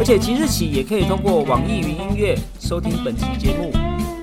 而且即日起也可以通过网易云音乐收听本期节目，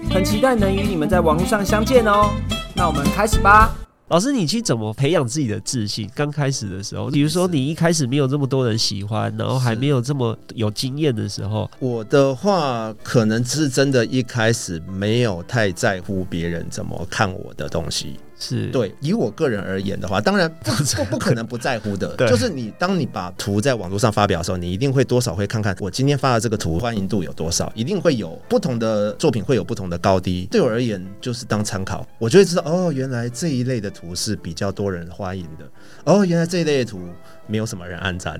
很期待能与你们在网络上相见哦。那我们开始吧。老师，你去怎么培养自己的自信？刚开始的时候，比如说你一开始没有这么多人喜欢，然后还没有这么有经验的时候，我的话可能是真的一开始没有太在乎别人怎么看我的东西。是对，以我个人而言的话，当然 不不不可能不在乎的。就是你当你把图在网络上发表的时候，你一定会多少会看看我今天发的这个图欢迎度有多少，一定会有不同的作品会有不同的高低。对我而言，就是当参考，我就会知道哦，原来这一类的图是比较多人欢迎的。哦，原来这一类的图没有什么人按赞。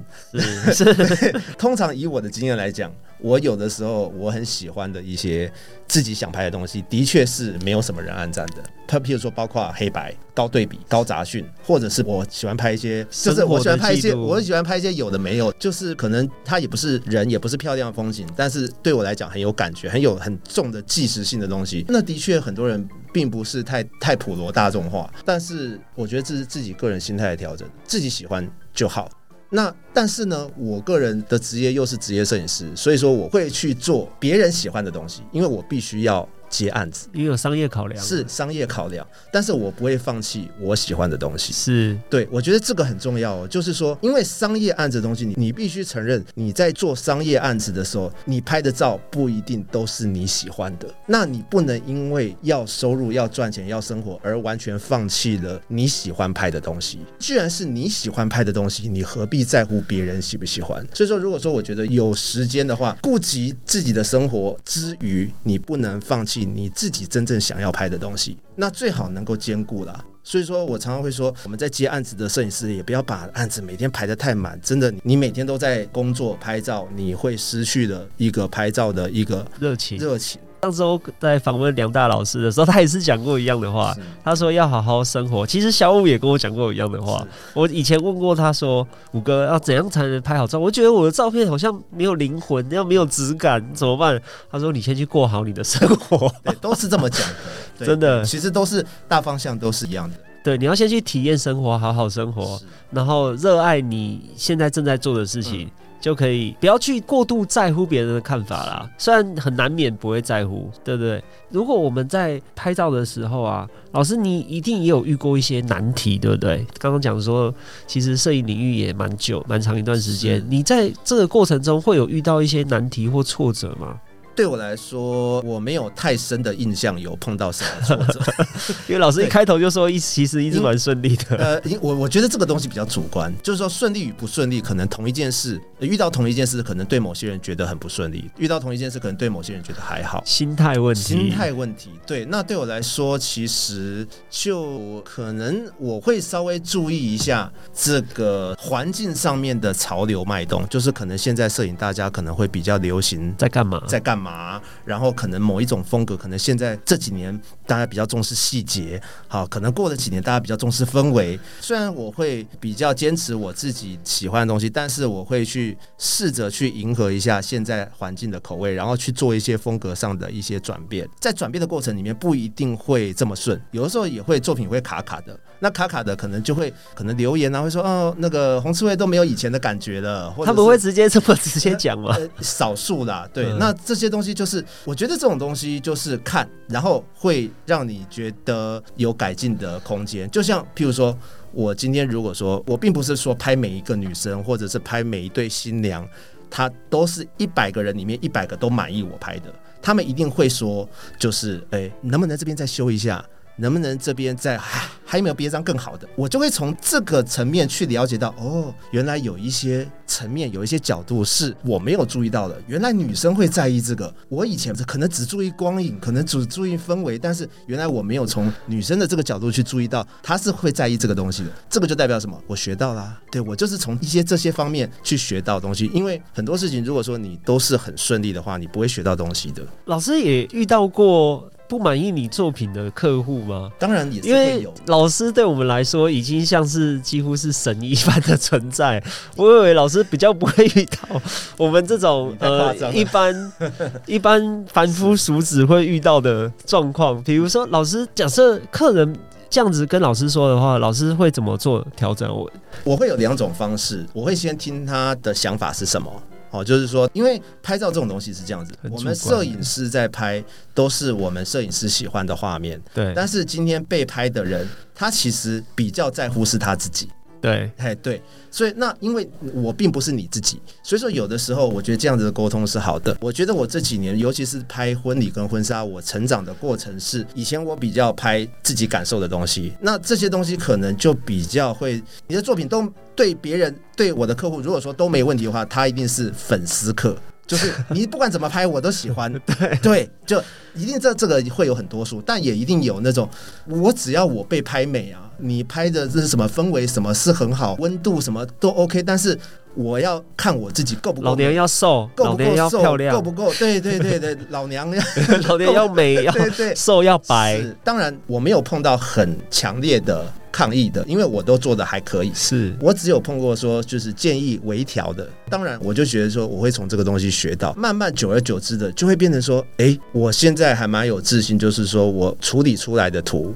是，通常以我的经验来讲。我有的时候我很喜欢的一些自己想拍的东西，的确是没有什么人按赞的。他譬如说，包括黑白、高对比、高杂讯，或者是我喜欢拍一些，就是我喜欢拍一些，我喜欢拍一些有的没有，就是可能它也不是人，也不是漂亮的风景，但是对我来讲很有感觉，很有很重的纪实性的东西。那的确很多人并不是太太普罗大众化，但是我觉得这是自己个人心态的调整，自己喜欢就好。那但是呢，我个人的职业又是职业摄影师，所以说我会去做别人喜欢的东西，因为我必须要。接案子，因为有商业考量，是商业考量，但是我不会放弃我喜欢的东西。是对，我觉得这个很重要哦。就是说，因为商业案子的东西，你你必须承认，你在做商业案子的时候，你拍的照不一定都是你喜欢的。那你不能因为要收入、要赚钱、要生活而完全放弃了你喜欢拍的东西。既然是你喜欢拍的东西，你何必在乎别人喜不喜欢？所以说，如果说我觉得有时间的话，顾及自己的生活之余，你不能放弃。你自己真正想要拍的东西，那最好能够兼顾啦。所以说我常常会说，我们在接案子的摄影师也不要把案子每天排得太满。真的，你每天都在工作拍照，你会失去了一个拍照的一个热情。热情。上周在访问梁大老师的时候，他也是讲过一样的话。他说要好好生活。其实小五也跟我讲过一样的话。我以前问过他说：“五哥要怎样才能拍好照？”我觉得我的照片好像没有灵魂，要没有质感，怎么办？他说：“你先去过好你的生活。”对，都是这么讲的，真的，其实都是大方向都是一样的。对，你要先去体验生活，好好生活，然后热爱你现在正在做的事情。就可以不要去过度在乎别人的看法啦，虽然很难免不会在乎，对不对？如果我们在拍照的时候啊，老师你一定也有遇过一些难题，对不对？刚刚讲说，其实摄影领域也蛮久、蛮长一段时间，你在这个过程中会有遇到一些难题或挫折吗？对我来说，我没有太深的印象有碰到什么挫折，因为老师一开头就说一其实一直蛮顺利的。呃，我我觉得这个东西比较主观，就是说顺利与不顺利，可能同一件事遇到同一件事，可能对某些人觉得很不顺利；遇到同一件事，可能对某些人觉得还好。心态问题，心态问题。对，那对我来说，其实就可能我会稍微注意一下这个环境上面的潮流脉动，就是可能现在摄影大家可能会比较流行在干嘛，在干嘛。嘛，然后可能某一种风格，可能现在这几年大家比较重视细节，好，可能过了几年大家比较重视氛围。虽然我会比较坚持我自己喜欢的东西，但是我会去试着去迎合一下现在环境的口味，然后去做一些风格上的一些转变。在转变的过程里面，不一定会这么顺，有的时候也会作品会卡卡的。那卡卡的可能就会可能留言啊，会说哦，那个红刺猬都没有以前的感觉了。他不会直接这么直接讲吗？少数啦，对。那这些东西就是，我觉得这种东西就是看，然后会让你觉得有改进的空间。就像譬如说，我今天如果说我并不是说拍每一个女生，或者是拍每一对新娘，她都是一百个人里面一百个都满意我拍的，他们一定会说，就是哎，能不能这边再修一下？能不能这边再还还有没有别张更好的？我就会从这个层面去了解到，哦，原来有一些层面有一些角度是我没有注意到的。原来女生会在意这个，我以前可能只注意光影，可能只注意氛围，但是原来我没有从女生的这个角度去注意到，她是会在意这个东西的。这个就代表什么？我学到啦，对我就是从一些这些方面去学到东西。因为很多事情，如果说你都是很顺利的话，你不会学到东西的。老师也遇到过不满意你作品的客户吗？当然也是因为。老师对我们来说已经像是几乎是神一般的存在，我以为老师比较不会遇到我们这种 呃张一般 一般凡夫俗子会遇到的状况。比如说，老师假设客人这样子跟老师说的话，老师会怎么做调整？我我会有两种方式，我会先听他的想法是什么。哦，就是说，因为拍照这种东西是这样子，我们摄影师在拍都是我们摄影师喜欢的画面，对但是今天被拍的人，他其实比较在乎是他自己。对哎，对，所以那因为我并不是你自己，所以说有的时候我觉得这样子的沟通是好的。我觉得我这几年，尤其是拍婚礼跟婚纱，我成长的过程是，以前我比较拍自己感受的东西，那这些东西可能就比较会，你的作品都对别人对我的客户，如果说都没问题的话，他一定是粉丝客。就是你不管怎么拍，我都喜欢。对，就一定这这个会有很多数，但也一定有那种，我只要我被拍美啊，你拍的这是什么氛围，什么是很好，温度什么都 OK，但是我要看我自己够不够，老娘要瘦，够不够漂亮够，不够？对对对对，老娘要 老娘要美，要 对对瘦，要白，当然我没有碰到很强烈的抗议的，因为我都做的还可以。是我只有碰过说就是建议微调的，当然我就觉得说我会从这个东西学到，慢慢久而久之的就会变成说，诶，我现在还蛮有自信，就是说我处理出来的图。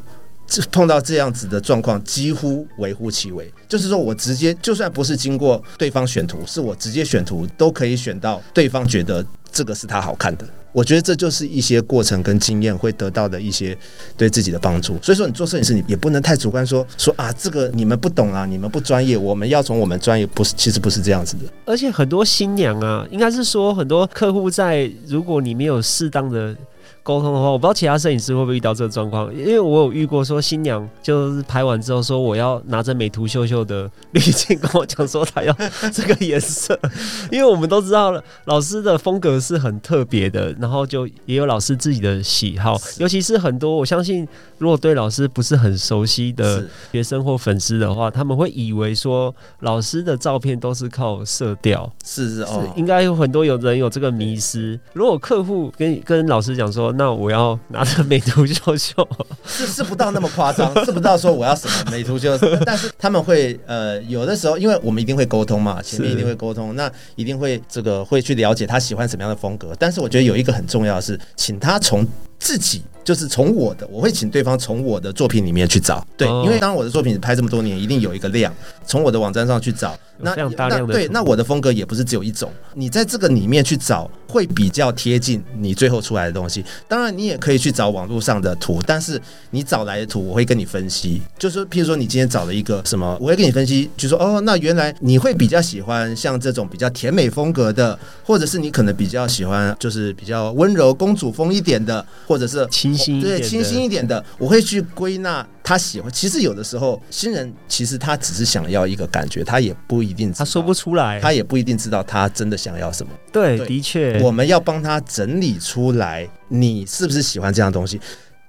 碰到这样子的状况，几乎微乎其微。就是说我直接，就算不是经过对方选图，是我直接选图，都可以选到对方觉得这个是他好看的。我觉得这就是一些过程跟经验会得到的一些对自己的帮助。所以说，你做摄影师，你也不能太主观说说啊，这个你们不懂啊，你们不专业，我们要从我们专业，不是，其实不是这样子的。而且很多新娘啊，应该是说很多客户在，如果你没有适当的沟通的话，我不知道其他摄影师会不会遇到这个状况，因为我有遇过说新娘就是拍完之后说我要拿着美图秀秀的滤镜跟我讲说她要这个颜色，因为我们都知道了老师的风格是很特别的，然后就也有老师自己的喜好，尤其是很多我相信如果对老师不是很熟悉的学生或粉丝的话，他们会以为说老师的照片都是靠色调。是是是哦，应该有很多有人有这个迷失。如果客户跟跟老师讲说，那我要拿着美图秀秀，是是不到那么夸张，是不到说我要什么美图秀，但是他们会呃有的时候，因为我们一定会沟通嘛，前面一定会沟通，那一定会这个会去了解他喜欢什么样的风格。但是我觉得有一个很重要的是，请他从自己。就是从我的，我会请对方从我的作品里面去找，对，哦因为当然我的作品拍这么多年，一定有一个量，从我的网站上去找，有非常大量的那对，那我的风格也不是只有一种，你在这个里面去找，会比较贴近你最后出来的东西。当然，你也可以去找网络上的图，但是你找来的图，我会跟你分析。就是说譬如说你今天找了一个什么，我会跟你分析，就说哦，那原来你会比较喜欢像这种比较甜美风格的，或者是你可能比较喜欢就是比较温柔公主风一点的，或者是清新对清新一点的，我会去归纳他喜欢。其实有的时候新人其实他只是想要一个感觉，他也不一定他说不出来。他也不一定知道他真的想要什么。对，对的确，我们要帮他整理出来，你是不是喜欢这样的东西？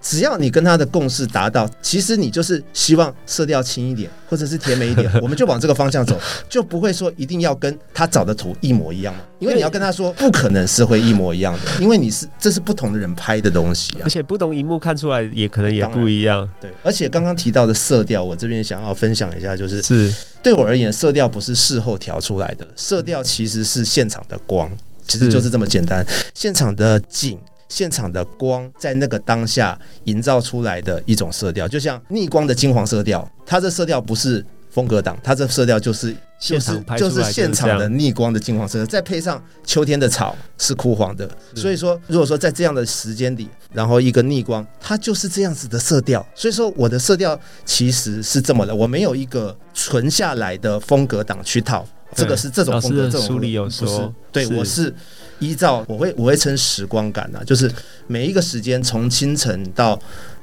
只要你跟他的共识达到，其实你就是希望色调轻一点，或者是甜美一点，我们就往这个方向走，就不会说一定要跟他找的图一模一样嘛。因为你要跟他说，不可能是会一模一样的，因为你是这是不同的人拍的东西啊而。且不同荧幕看出来也可能也不一样。对，而且刚刚提到的色调，我这边想要分享一下，就是是对我而言，色调不是事后调出来的，色调其实是现场的光，其实就是这么简单。现场的景、现场的光，在那个当下营造出来的一种色调，就像逆光的金黄色调，它这色调不是风格档，它这色调就是就是现场就是现场的逆光的金黄色，再配上秋天的草是枯黄的，所以说如果说在这样的时间里，然后一个逆光，它就是这样子的色调。所以说我的色调其实是这么的，我没有一个存下来的风格档去套。这个是这种风格，这种书里有说对是我是依照我会我会称时光感啊，就是每一个时间从清晨到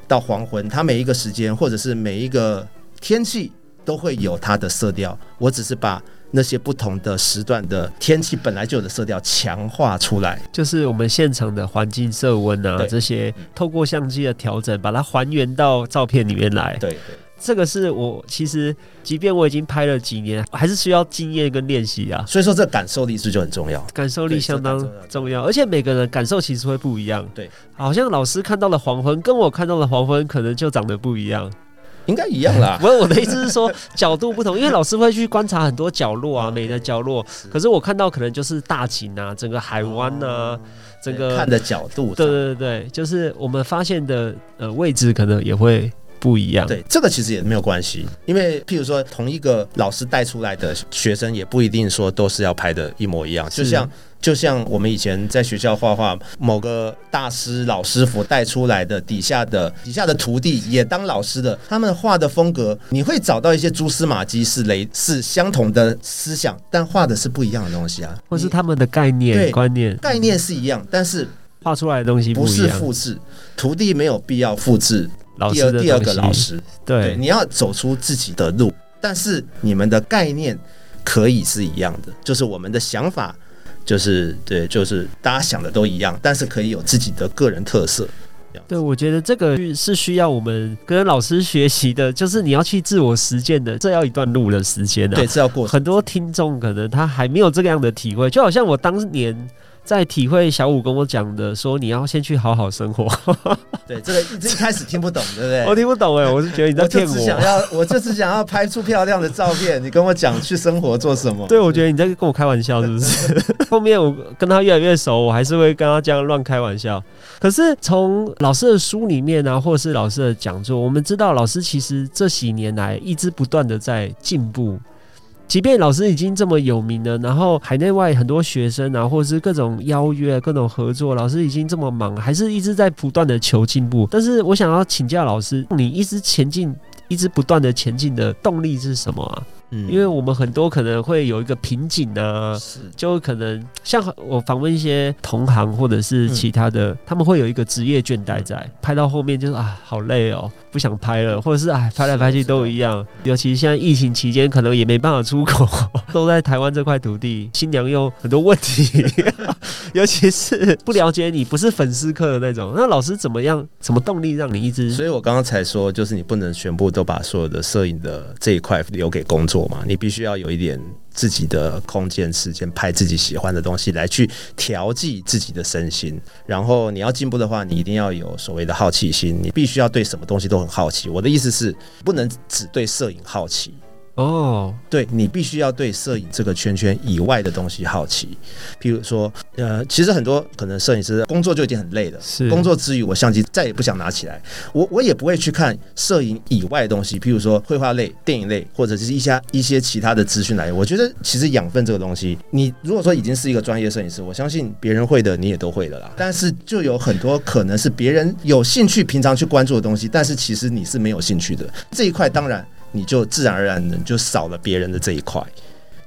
到黄昏，它每一个时间或者是每一个天气都会有它的色调。我只是把那些不同的时段的天气本来就有的色调强化出来。就是我们现场的环境色温啊，这些透过相机的调整，把它还原到照片里面来。对对，这个是我其实，即便我已经拍了几年，还是需要经验跟练习啊。所以说这感受力是就很重要？感受力相当重要，而且每个人感受其实会不一样。对，好像老师看到的黄昏跟我看到的黄昏可能就长得不一样。应该一样啦 不。是我的意思是说角度不同，因为老师会去观察很多角落啊，美的角落。可是我看到可能就是大景啊，整个海湾啊，整个看的角度，对对对对，就是我们发现的呃位置可能也会不一样。对，这个其实也没有关系，因为譬如说同一个老师带出来的学生，也不一定说都是要拍的一模一样。就像就像我们以前在学校画画，某个大师老师傅带出来的底下的底下的徒弟也当老师的，他们画的风格，你会找到一些蛛丝马迹是雷是相同的思想，但画的是不一样的东西啊，或是他们的概念对观念概念是一样，但是画出来的东西不是。复制，徒弟没有必要复制老师的第二第二个老师。对，对你要走出自己的路，但是你们的概念可以是一样的，就是我们的想法，就是对，就是大家想的都一样，但是可以有自己的个人特色。对，我觉得这个是需要我们跟老师学习的，就是你要去自我实践的，这要一段路的时间啊。对，，这要过。很多听众可能他还没有这个样的体会，就好像我当年在体会小五跟我讲的，说你要先去好好生活，对，这个一一开始听不懂，对不对？我听不懂哎，我是觉得你在骗只想我。要，我就只想要拍出漂亮的照片。你跟我讲去生活做什么？对，我觉得你在跟我开玩笑，是不是？后面我跟他越来越熟，我还是会跟他这样乱开玩笑。可是从老师的书里面啊，或者是老师的讲座，我们知道老师其实这几年来一直不断的在进步。即便老师已经这么有名了，然后海内外很多学生啊，或者是各种邀约、各种合作，老师已经这么忙，还是一直在不断的求进步。但是我想要请教老师，你一直前进、一直不断的前进的动力是什么啊？嗯因为我们很多可能会有一个瓶颈啊，是就可能像我访问一些同行或者是其他的，他们会有一个职业倦怠在，拍到后面就是啊好累哦，不想拍了，或者是哎拍来拍去都一样。尤其现在疫情期间，可能也没办法出口，都在台湾这块土地，新娘又很多问题，尤其是不了解你，不是粉丝课的那种。那老师怎么样？什么动力让你一直？所以我刚刚才说，就是你不能全部都把所有的摄影的这一块留给工作你必须要有一点自己的空间、时间，拍自己喜欢的东西来去调剂自己的身心。然后你要进步的话，你一定要有所谓的好奇心，你必须要对什么东西都很好奇。我的意思是，不能只对摄影好奇。哦，对你必须要对摄影这个圈圈以外的东西好奇，譬如说，呃，其实很多可能摄影师工作就已经很累了，是工作之余，我相机再也不想拿起来，我我也不会去看摄影以外的东西，譬如说绘画类、电影类，或者是一些一些其他的资讯来源。我觉得其实养分这个东西，你如果说已经是一个专业摄影师，我相信别人会的你也都会的啦。但是就有很多可能是别人有兴趣、平常去关注的东西，但是其实你是没有兴趣的这一块，当然你就自然而然的就少了别人的这一块。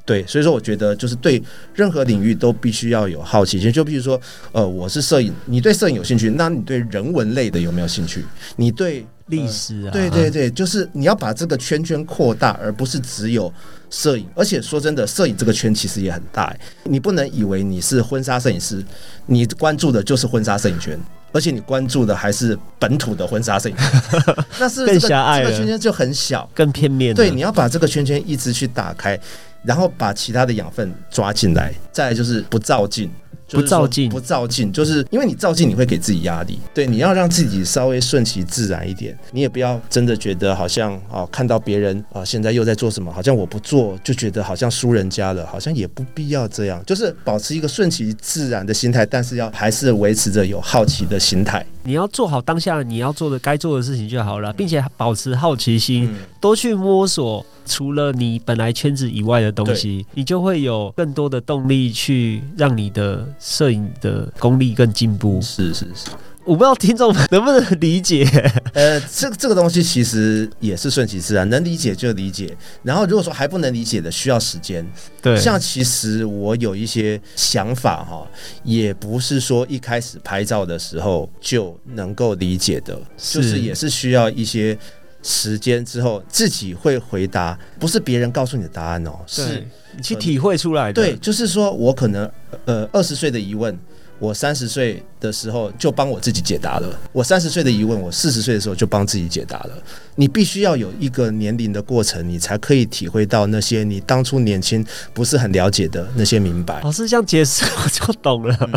对，所以说我觉得就是对任何领域都必须要有好奇心。就比如说，呃，我是摄影，你对摄影有兴趣，那你对人文类的有没有兴趣？你对历史啊，对对对，就是你要把这个圈圈扩大，而不是只有摄影。而且说真的，摄影这个圈其实也很大，你不能以为你是婚纱摄影师，你关注的就是婚纱摄影圈。而且你关注的还是本土的婚纱摄影圈，那是更这个狭隘这个圈圈就很小。更片面。对，你要把这个圈圈一直去打开，然后把其他的养分抓进来，再来就是不照镜。就是不照镜不照镜，就是因为你照镜，你会给自己压力。对，你要让自己稍微顺其自然一点，你也不要真的觉得好像啊，看到别人啊现在又在做什么，好像我不做就觉得好像输人家了，好像也不必要这样，就是保持一个顺其自然的心态，但是要还是维持着有好奇的心态。你要做好当下你要做的该做的事情就好了，并且保持好奇心，嗯，多去摸索除了你本来圈子以外的东西，你就会有更多的动力去让你的摄影的功力更进步。是是是。我不知道听众们 能不能理解。呃，这这个东西其实也是顺其自然，能理解就理解。然后如果说还不能理解的，需要时间。对，像其实我有一些想法哈，也不是说一开始拍照的时候就能够理解的，就是也是需要一些时间之后自己会回答，不是别人告诉你的答案哦，是你去体会出来的。对，就是说我可能呃二十岁的疑问。我三十岁的时候就帮我自己解答了，我三十岁的疑问，我四十岁的时候就帮自己解答了。你必须要有一个年龄的过程，你才可以体会到那些你当初年轻不是很了解的那些明白。老师这样解释我就懂了。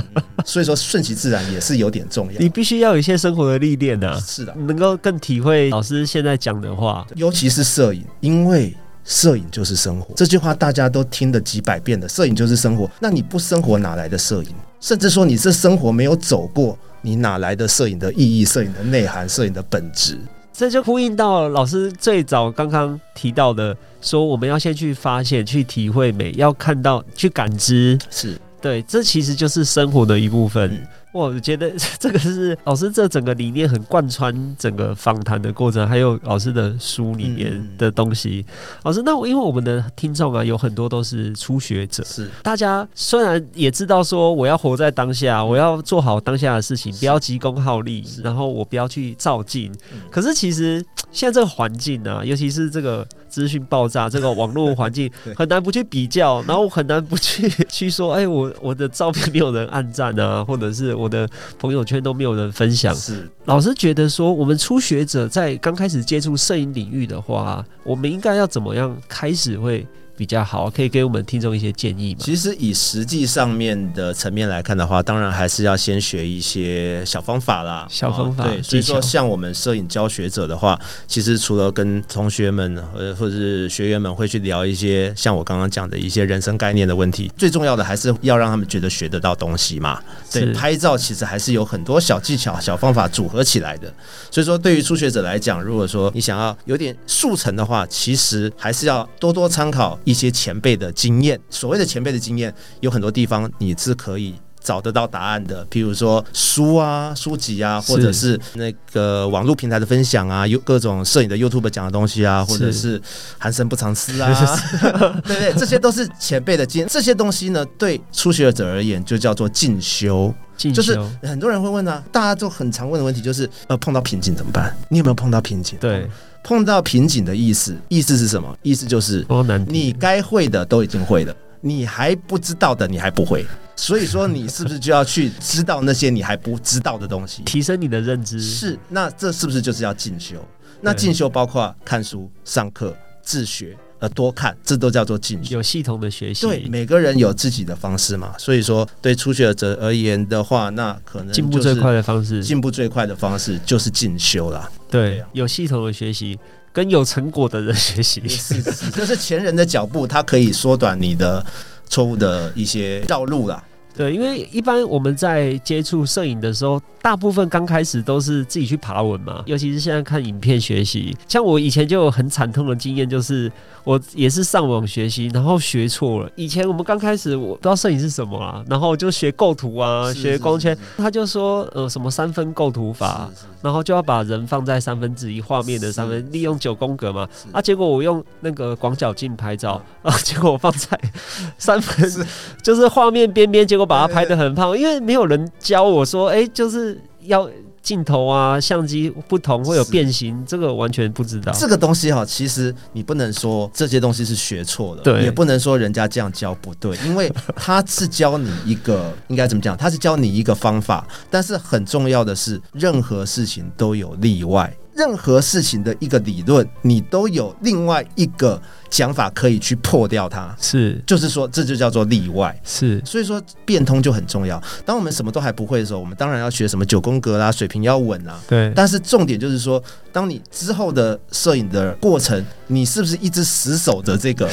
所以说顺其自然也是有点重要。你必须要有一些生活的历练啊，是的，能够更体会老师现在讲的话，尤其是摄影，因为。摄影就是生活，这句话大家都听了几百遍了。摄影就是生活，那你不生活哪来的摄影？甚至说你这生活没有走过，你哪来的摄影的意义、摄影的内涵、摄影的本质？这就呼应到老师最早刚刚提到的，说我们要先去发现、去体会美，要看到、去感知，是对，这其实就是生活的一部分。我觉得 这个是老师这整个理念很贯穿整个访谈的过程，还有老师的书里面的东西。老师，那我因为我们的听众啊，有很多都是初学者，是大家虽然也知道说我要活在当下，我要做好当下的事情，不要急功好利，然后我不要去照镜。可是其实现在这个环境啊，尤其是这个。资讯爆炸，这个网络环境 很难不去比较，然后很难不去去说，哎，我我的照片没有人按赞啊，或者是我的朋友圈都没有人分享。是，老师觉得说，我们初学者在刚开始接触摄影领域的话，我们应该要怎么样开始会？比较好，可以给我们听众一些建议吗？其实以实际上面的层面来看的话，当然还是要先学一些小方法啦。小方法，对，所以说像我们摄影教学者的话，其实除了跟同学们呃或者是学员们会去聊一些像我刚刚讲的一些人生概念的问题，最重要的还是要让他们觉得学得到东西嘛。对，拍照其实还是有很多小技巧、小方法组合起来的。所以说，对于初学者来讲，如果说你想要有点速成的话，其实还是要多多参考。一些前辈的经验，所谓的前辈的经验，有很多地方你是可以找得到答案的。譬如说书啊、书籍啊，或者是那个网络平台的分享啊，有各种摄影的 YouTube 讲的东西啊，或者是寒生不藏私啊，对不对？这些都是前辈的经验。这些东西呢，对初学者而言就叫做进修。就是很多人会问啊，大家都很常问的问题就是，呃，碰到瓶颈怎么办？你有没有碰到瓶颈？对。碰到瓶颈的意思，意思是什么？意思就是你该会的都已经会了，你还不知道的你还不会，所以说你是不是就要去知道那些你还不知道的东西，提升你的认知？是，那这是不是就是要进修？那进修包括看书、上课、自学。呃，多看，这都叫做进修，有系统的学习。对，每个人有自己的方式嘛。所以说，对初学者而言的话，那可能进步最快的方式，进步最快的方式就是进修啦。对，有系统的学习，跟有成果的人学习，是就是前人的脚步，它可以缩短你的错误的一些绕路啦。对，因为一般我们在接触摄影的时候，大部分刚开始都是自己去爬文嘛，尤其是现在看影片学习。像我以前就有很惨痛的经验，就是我也是上网学习，然后学错了。以前我们刚开始我不知道摄影是什么啊，然后就学构图啊，学光圈，他就说呃什么三分构图法，然后就要把人放在三分之一画面的三分，利用九宫格嘛。啊，结果我用那个广角镜拍照 啊，结果我放在 三分，就是画面边边，结果。把它拍的很胖，因为没有人教我说，哎，就是要镜头啊，相机不同会有变形，这个完全不知道。这个东西哈，其实你不能说这些东西是学错的，对，也不能说人家这样教不对，因为他是教你一个应该怎么讲，他是教你一个方法，但是很重要的是，任何事情都有例外。任何事情的一个理论，你都有另外一个讲法可以去破掉它。是，就是说，这就叫做例外。是，所以说变通就很重要。当我们什么都还不会的时候，我们当然要学什么九宫格啦，水平要稳啊。对。但是重点就是说，当你之后的摄影的过程，你是不是一直死守着这个？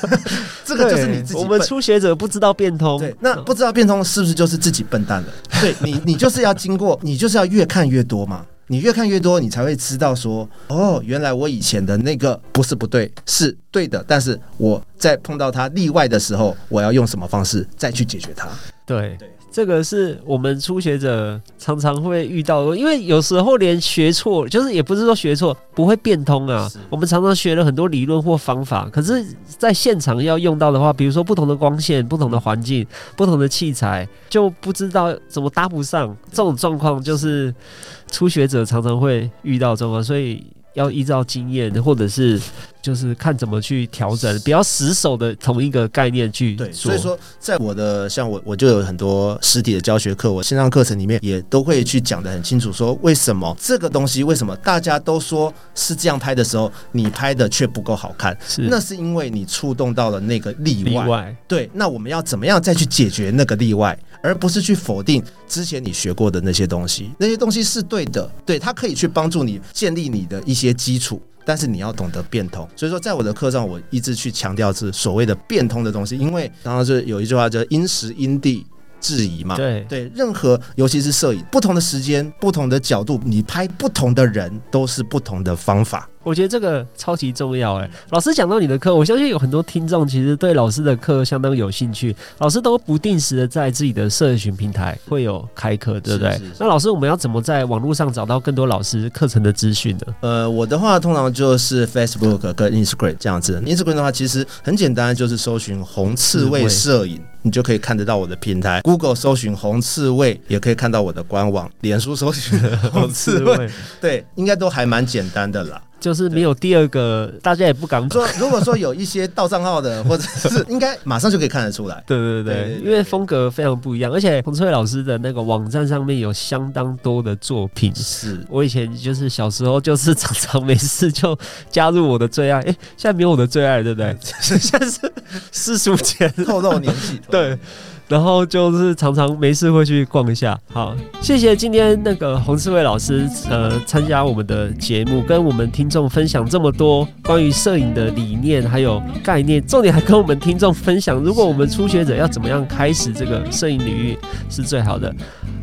这个就是你自己。我们初学者不知道变通。对。那不知道变通是不是就是自己笨蛋了？对你，你就是要经过，你就是要越看越多嘛。你越看越多，你才会知道说，哦，原来我以前的那个不是不对，是对的。但是我在碰到它例外的时候，我要用什么方式再去解决它？对，这个是我们初学者常常会遇到的，因为有时候连学错，就是也不是说学错不会变通啊。我们常常学了很多理论或方法，可是在现场要用到的话，比如说不同的光线、不同的环境、不同的器材，就不知道怎么搭不上。这种状况就是初学者常常会遇到状况，所以。要依照经验，或者是就是看怎么去调整，比较死守的同一个概念去对。所以说，在我的像我我就有很多实体的教学课，我线上课程里面也都会去讲的很清楚，说为什么这个东西为什么大家都说是这样拍的时候，你拍的却不够好看，是那是因为你触动到了那个例外。例外对，那我们要怎么样再去解决那个例外，而不是去否定之前你学过的那些东西？那些东西是对的，对，它可以去帮助你建立你的一些。基础，但是你要懂得变通。所以说，在我的课上，我一直去强调是所谓的变通的东西，因为刚刚是有一句话叫“因时因地制宜”嘛。对对，任何尤其是摄影，不同的时间、不同的角度，你拍不同的人，都是不同的方法。我觉得这个超级重要哎，老师讲到你的课，我相信有很多听众其实对老师的课相当有兴趣。老师都不定时的在自己的社群平台会有开课，对不对？那老师，我们要怎么在网络上找到更多老师课程的资讯呢？呃，我的话通常就是 Facebook 跟 Instagram 这样子。Instagram 的话其实很简单，就是搜寻红刺猬摄影，你就可以看得到我的平台。Google 搜寻红刺猬，也可以看到我的官网。脸书搜寻红刺猬，对，应该都还蛮简单的啦。就是没有第二个，大家也不敢说。如果说有一些盗账号的，或者是应该马上就可以看得出来。对对对，因为风格非常不一样，而且彭翠老师的那个网站上面有相当多的作品。是我以前就是小时候就是常常没事就加入我的最爱，哎，现在没有我的最爱，对不对？现在是世俗前透露年纪，对。然后就是常常没事会去逛一下。好，谢谢今天那个洪世伟老师，呃，参加我们的节目，跟我们听众分享这么多关于摄影的理念还有概念，重点还跟我们听众分享，如果我们初学者要怎么样开始这个摄影领域是最好的。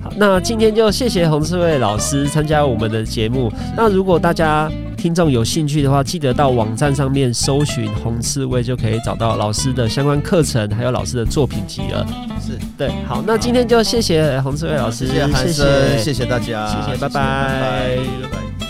好，那今天就谢谢洪世伟老师参加我们的节目。那如果大家听众有兴趣的话，记得到网站上面搜寻红刺猬，就可以找到老师的相关课程，还有老师的作品集了。是对，好，那今天就谢谢红刺猬老师，谢谢，谢谢，谢谢大家，谢谢，拜拜拜拜。